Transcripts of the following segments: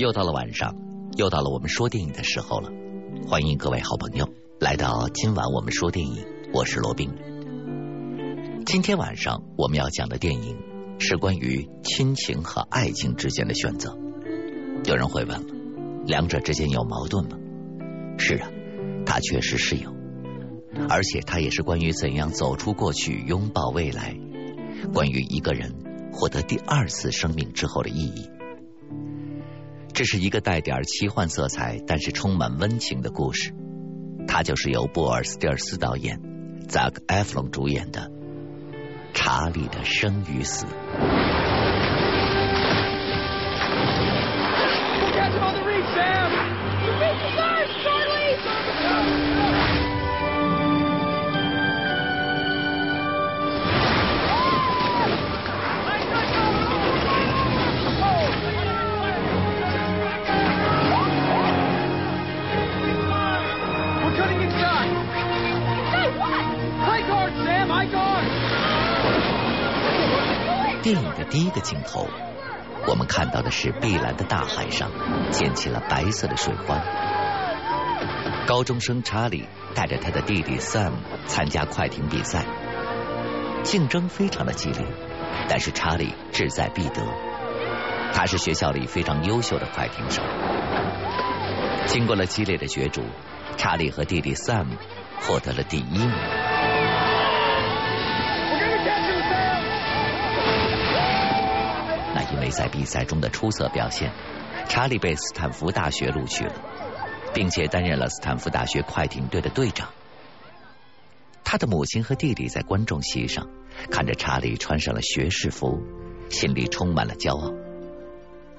又到了晚上，又到了我们说电影的时候了。欢迎各位好朋友来到今晚我们说电影，我是罗宾。今天晚上我们要讲的电影是关于亲情和爱情之间的选择。有人会问，两者之间有矛盾吗？是啊，它确实是有，而且它也是关于怎样走出过去，拥抱未来，关于一个人获得第二次生命之后的意义。这是一个带点奇幻色彩，但是充满温情的故事。它就是由布尔斯蒂尔斯导演、扎克·埃弗隆主演的《查理的生与死》。电影的第一个镜头，我们看到的是碧蓝的大海上溅起了白色的水花。高中生查理带着他的弟弟 Sam 参加快艇比赛，竞争非常的激烈，但是查理志在必得。他是学校里非常优秀的快艇手。经过了激烈的角逐，查理和弟弟 Sam 获得了第一名。因为在比赛中的出色表现，查理被斯坦福大学录取了，并且担任了斯坦福大学快艇队的队长。他的母亲和弟弟在观众席上看着查理穿上了学士服，心里充满了骄傲，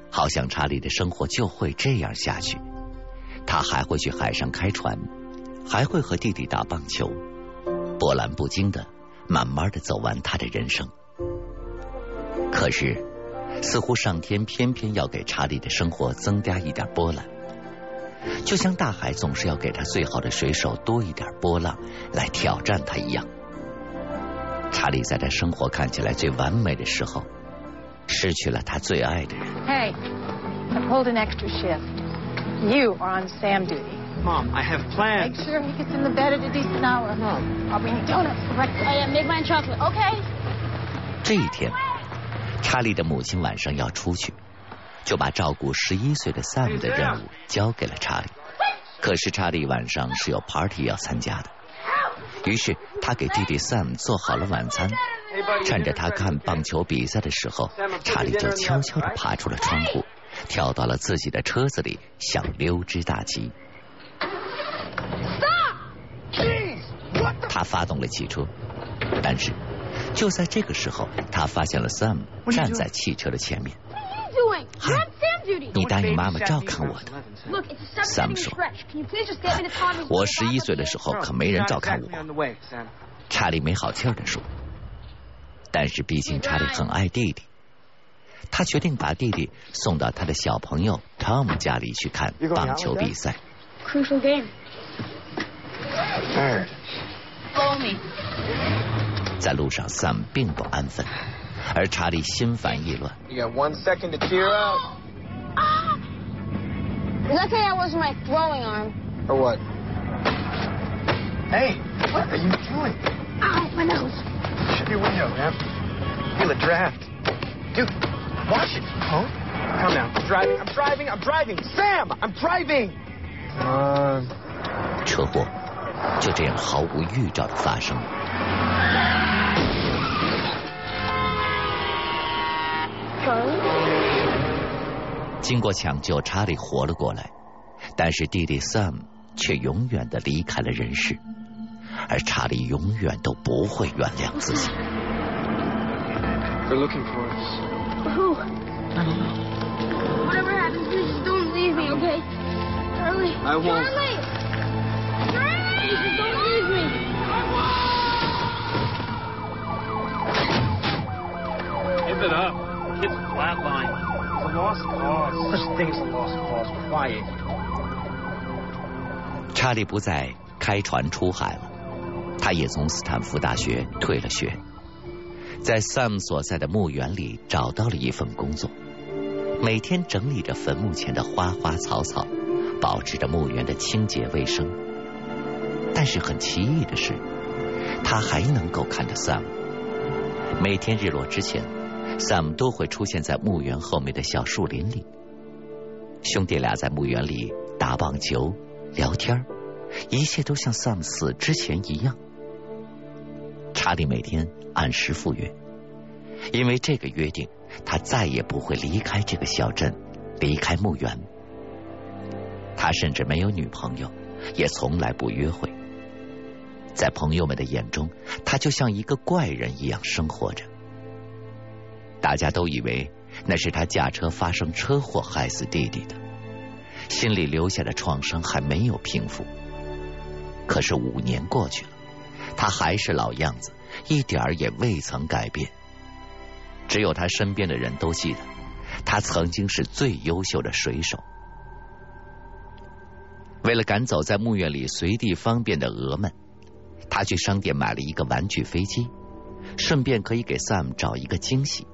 好像查理的生活就会这样下去。他还会去海上开船，还会和弟弟打棒球，波澜不惊的，慢慢的走完他的人生。可是。似乎上天偏偏要给查理的生活增加一点波澜，就像大海总是要给他最好的水手多一点波浪来挑战他一样。查理在他生活看起来最完美的时候，失去了他最爱的人。Hey, I pulled an extra shift. You are on Sam duty. Mom, I have plans. Make sure he gets in the bed at a decent hour. Mom, I'll bring you donuts for breakfast. Oh yeah, make mine chocolate. Okay. 这一天。查理的母亲晚上要出去，就把照顾十一岁的 Sam 的任务交给了查理。可是查理晚上是有 party 要参加的，于是他给弟弟 Sam 做好了晚餐。趁着他看棒球比赛的时候，查理就悄悄的爬出了窗户，跳到了自己的车子里，想溜之大吉。他发动了汽车，但是。就在这个时候，他发现了 Sam 站在汽车的前面。嗨，你答应妈妈照看我的。Sam 说：“我十一岁的时候可没人照看我。”查理没好气儿的说：“但是毕竟查理很爱弟弟，他决定把弟弟送到他的小朋友 Tom 家里去看棒球比赛。” Crucial game. Follow me. 在路上，Sam 并不安分，而查理心烦意乱。You got one second to cheer up. Lucky I wasn't my throwing arm. Or what? Hey, what are you doing? Ow, my nose. Shut your window, man. Feel a draft. Dude, watch it. Huh? Come now. I'm driving. I'm driving. I'm driving. Sam, I'm driving. Come on. 车祸就这样毫无预兆的发生 经过抢救，查理活了过来，但是弟弟 Sam 却永远的离开了人世，而查理永远都不会原谅自己。They're looking for us. Who? I don't know. Whatever happens, please don't leave me, okay? Charlie. I won't. Thing as a lost cause. Quiet. 查理不再开船出海了，他也从斯坦福大学退了学，在 Sam 所在的墓园里找到了一份工作。每天整理着坟墓前的花花草草，保持着墓园的清洁卫生。但是很奇异的是，他还能够看着 Sam。每天日落之前，Sam 都会出现在墓园后面的小树林里。兄弟俩在墓园里打棒球、聊天，一切都像 Sam 死之前一样。查理每天按时赴约，因为这个约定，他再也不会离开这个小镇，离开墓园。他甚至没有女朋友，也从来不约会。在朋友们的眼中，他就像一个怪人一样生活着。大家都以为那是他驾车发生车祸害死弟弟的，心里留下的创伤还没有平复。可是五年过去了，他还是老样子，一点儿也未曾改变。只有他身边的人都记得，他曾经是最优秀的水手。为了赶走在墓园里随地方便的鹅们。他去商店买了一个玩具飞机，顺便可以给 Sam 找一个惊喜。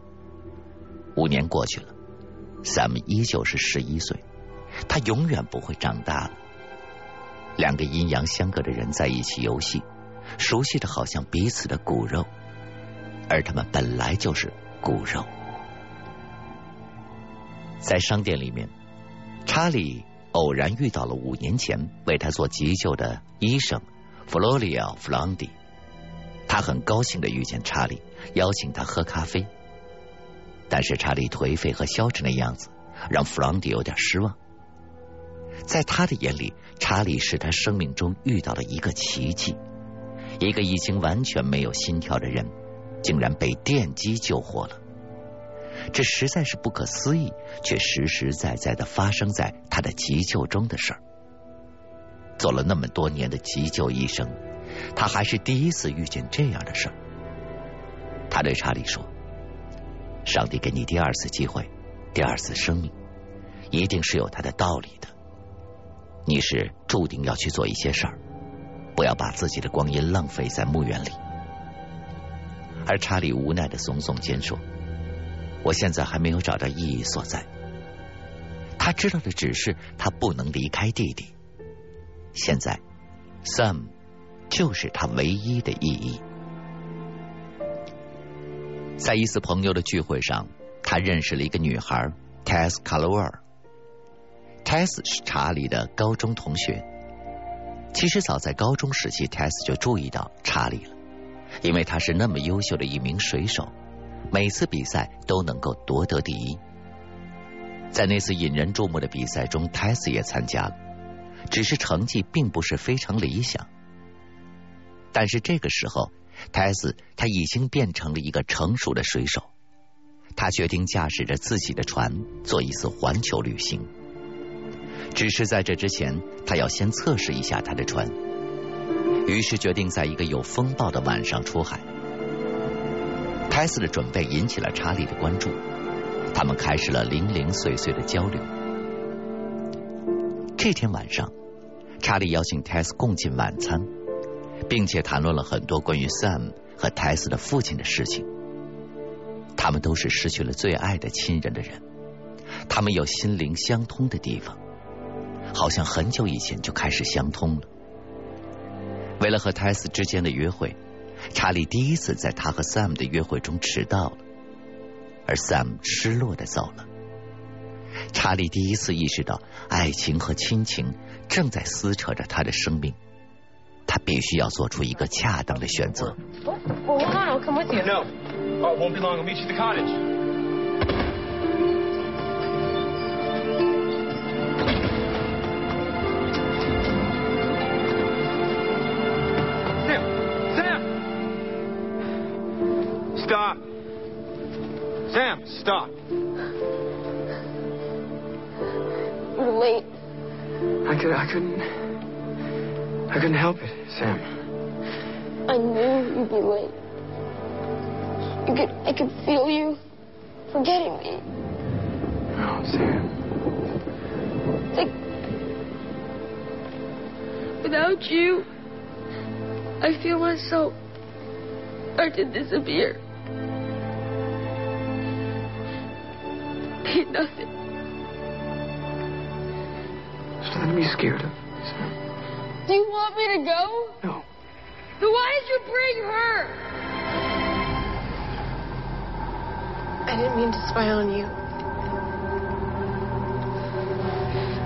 五年过去了，Sam 依旧是十一岁，他永远不会长大了。两个阴阳相隔的人在一起游戏，熟悉的好像彼此的骨肉，而他们本来就是骨肉。在商店里面，查理偶然遇到了五年前为他做急救的医生。弗洛里奥·弗朗迪，他很高兴的遇见查理，邀请他喝咖啡。但是查理颓废和消沉的样子让弗朗迪有点失望。在他的眼里，查理是他生命中遇到了一个奇迹，一个已经完全没有心跳的人，竟然被电击救活了。这实在是不可思议，却实实在在的发生在他的急救中的事儿。做了那么多年的急救医生，他还是第一次遇见这样的事儿。他对查理说：“上帝给你第二次机会，第二次生命，一定是有他的道理的。你是注定要去做一些事儿，不要把自己的光阴浪费在墓园里。”而查理无奈的耸耸肩说：“我现在还没有找到意义所在。他知道的只是他不能离开弟弟。”现在，Sam 就是他唯一的意义。在一次朋友的聚会上，他认识了一个女孩，Tess c a l w e r Tess 是查理的高中同学。其实早在高中时期，Tess 就注意到查理了，因为他是那么优秀的一名水手，每次比赛都能够夺得第一。在那次引人注目的比赛中，Tess 也参加了。只是成绩并不是非常理想，但是这个时候，泰斯他已经变成了一个成熟的水手。他决定驾驶着自己的船做一次环球旅行。只是在这之前，他要先测试一下他的船。于是决定在一个有风暴的晚上出海。泰斯的准备引起了查理的关注，他们开始了零零碎碎的交流。这天晚上，查理邀请泰斯共进晚餐，并且谈论了很多关于 Sam 和泰斯的父亲的事情。他们都是失去了最爱的亲人的人，他们有心灵相通的地方，好像很久以前就开始相通了。为了和泰斯之间的约会，查理第一次在他和 Sam 的约会中迟到了，而 Sam 失落的走了。查理第一次意识到，爱情和亲情正在撕扯着他的生命。他必须要做出一个恰当的选择。Well, hold on, I'll come with you. No. Oh, it won't be long. I'll meet you at the cottage. Sam! Sam! Stop! Sam, stop! You're late. I could, I couldn't, I couldn't help it, Sam. I me. You could, I could feel you forgetting me. Oh, Sam. It's like, without you, I feel myself start to disappear. Be nothing. There's nothing to be scared of. Do you want me to go? No. Then why did you bring her? I didn't mean to spy on you.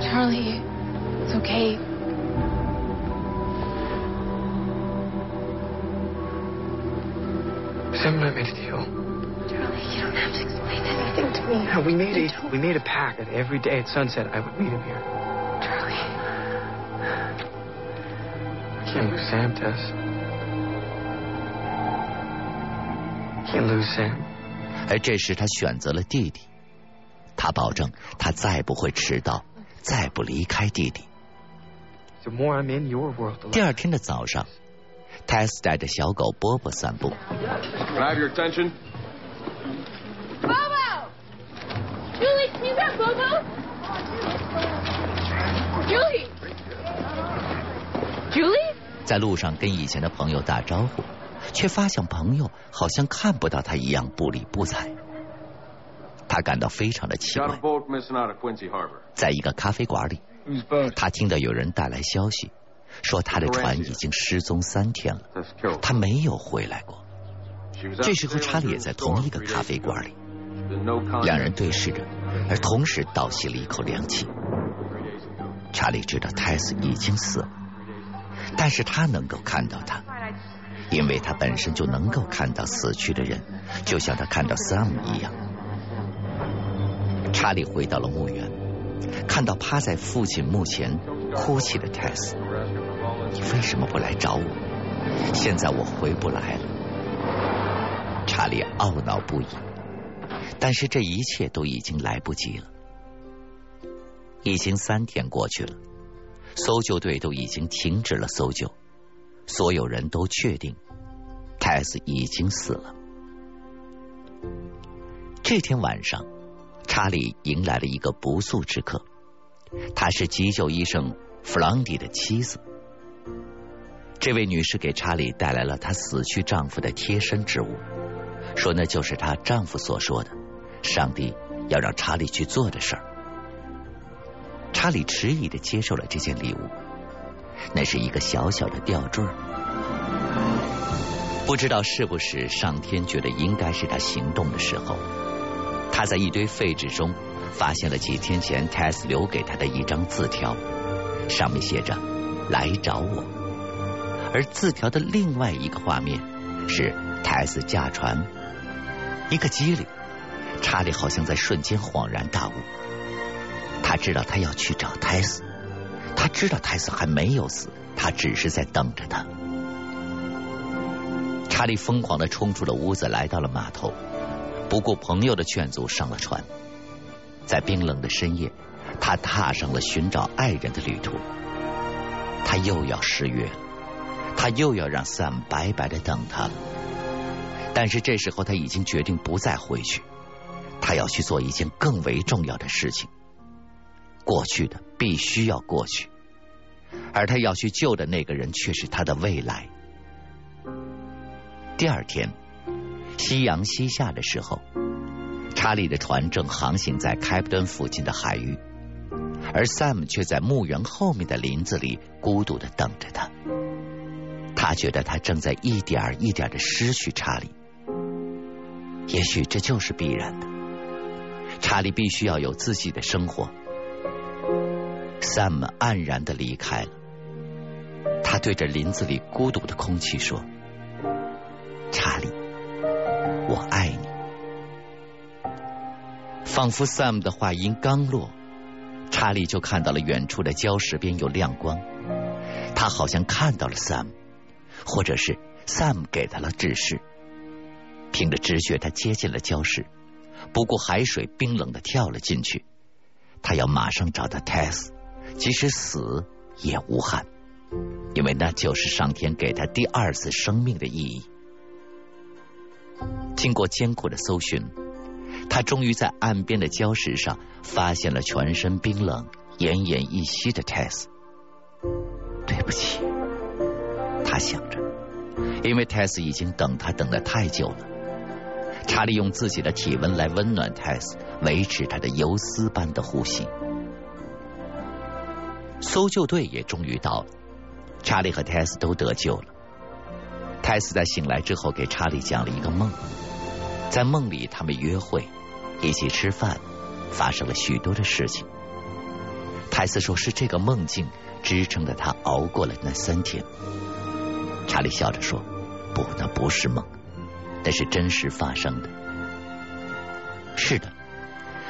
Charlie, it's okay. Sam and I made a deal. Charlie, you don't have to explain anything to me. Yeah, we made I a don't- we made a pact that every day at sunset I would meet him here. Charlie. I Can't lose Sam, Tess. 而这时他选择了弟弟，他保证他再不会迟到，再不离开弟弟。第二天的早上，Tess 带着小狗波波散步。Julie，Julie，Julie? 在路上跟以前的朋友打招呼。却发现朋友好像看不到他一样不理不睬。他感到非常的奇怪。在一个咖啡馆里他听到有人带来消息说他的船已经失踪三天了他没有回来过。这时候查理也在同一个咖啡馆里两人对视着而同时倒吸了一口凉气查理知道泰斯已经死了但是他能够看到他因为他本身就能够看到死去的人，就像他看到 Sam 一样。查理回到了墓园，看到趴在父亲墓前哭泣的泰斯。你为什么不来找我？现在我回不来了。查理懊恼不已，但是这一切都已经来不及了。已经三天过去了，搜救队都已经停止了搜救，所有人都确定泰斯已经死了。这天晚上，查理迎来了一个不速之客，她是急救医生弗朗迪的妻子。这位女士给查理带来了她死去丈夫的贴身之物，说那就是她丈夫所说的，上帝要让查理去做的事儿。查理迟疑的接受了这件礼物，那是一个小小的吊坠。不知道是不是上天觉得应该是他行动的时候，他在一堆废纸中发现了几天前 Tess 留给他的一张字条，上面写着“来找我”，而字条的另外一个画面是 Tess 驾船。一个机灵，查理好像在瞬间恍然大悟。他知道他要去找泰斯，他知道泰斯还没有死，他只是在等着他。查理疯狂的冲出了屋子，来到了码头，不顾朋友的劝阻上了船。在冰冷的深夜，他踏上了寻找爱人的旅途。他又要失约了，他又要让 Sam 白白的等他了。但是这时候他已经决定不再回去，他要去做一件更为重要的事情。过去的必须要过去，而他要去救的那个人却是他的未来。第二天，夕阳西下的时候，查理的船正航行在开普敦附近的海域，而 Sam 却在墓园后面的林子里孤独的等着他。他觉得他正在一点一点的失去查理，也许这就是必然的。查理必须要有自己的生活。Sam 黯然的离开了，他对着林子里孤独的空气说：“查理，我爱你。”仿佛 Sam 的话音刚落，查理就看到了远处的礁石边有亮光，他好像看到了 Sam，或者是 Sam 给他了指示。凭着直觉，他接近了礁石，不顾海水冰冷的跳了进去。他要马上找到 Tess，即使死也无憾，因为那就是上天给他第二次生命的意义。经过艰苦的搜寻，他终于在岸边的礁石上发现了全身冰冷、奄奄一息的 Tess。对不起，他想着，因为 Tess 已经等他等得太久了。查理用自己的体温来温暖 Tess，维持他的游丝般的呼吸。搜救队也终于到了，查理和泰斯都得救了。泰斯在醒来之后给查理讲了一个梦，在梦里他们约会，一起吃饭，发生了许多的事情。泰斯说是这个梦境支撑着他熬过了那三天。查理笑着说：“不，那不是梦，那是真实发生的。”是的，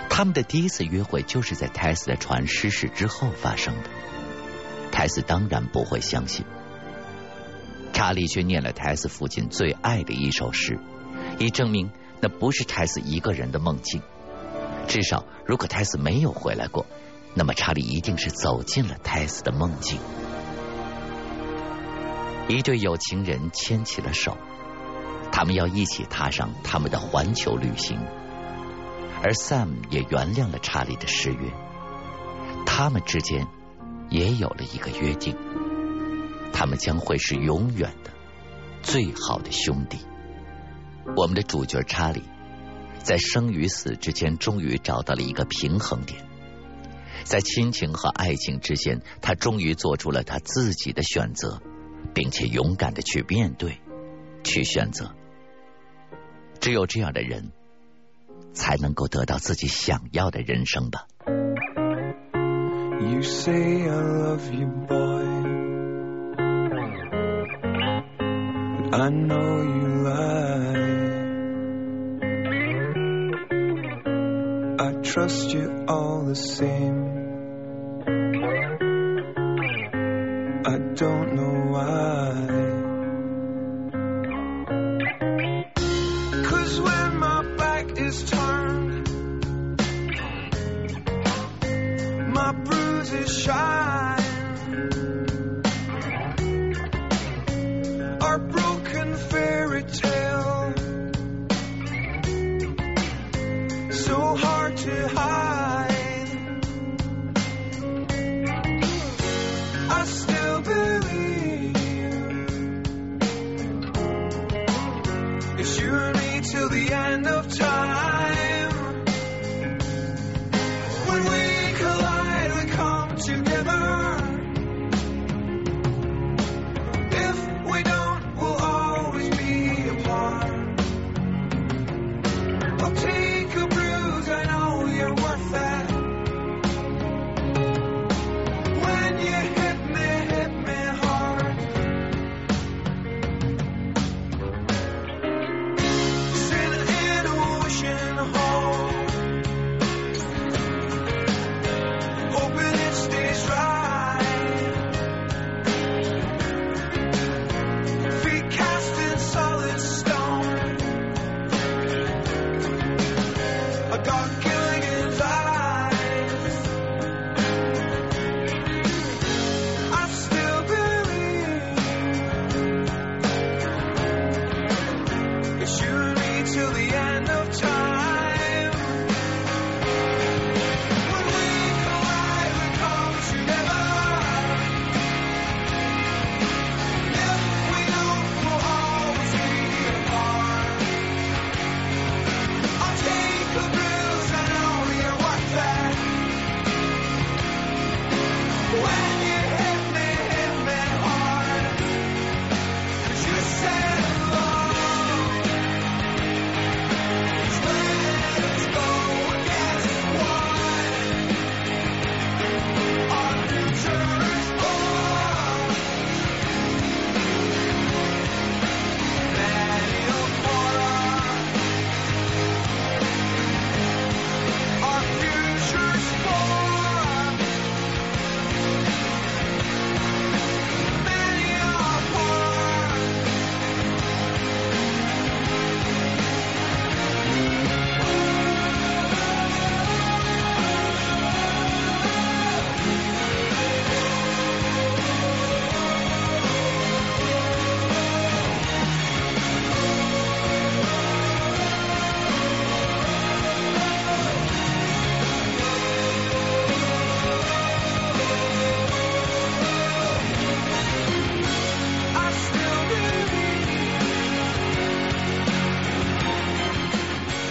他们的第一次约会就是在泰斯的船失事之后发生的。泰斯当然不会相信。查理却念了泰斯父亲最爱的一首诗，以证明那不是泰斯一个人的梦境。至少，如果泰斯没有回来过，那么查理一定是走进了泰斯的梦境。一对有情人牵起了手，他们要一起踏上他们的环球旅行。而 Sam 也原谅了查理的失约，他们之间也有了一个约定。他们将会是永远的最好的兄弟。我们的主角查理在生与死之间终于找到了一个平衡点，在亲情和爱情之间，他终于做出了他自己的选择，并且勇敢的去面对、去选择。只有这样的人，才能够得到自己想要的人生吧。You say I love you, boy. But I know you lie. I trust you all the same. I don't know why. Bruises shine. Our broken fairy tale, so hard to hide. I still believe it's you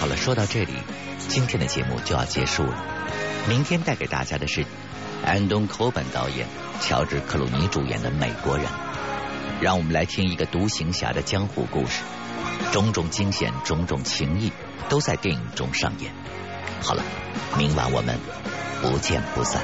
好了，说到这里，今天的节目就要结束了。明天带给大家的是安东·科本导演、乔治·克鲁尼主演的《美国人》，让我们来听一个独行侠的江湖故事，种种惊险、种种情谊都在电影中上演。好了，明晚我们不见不散。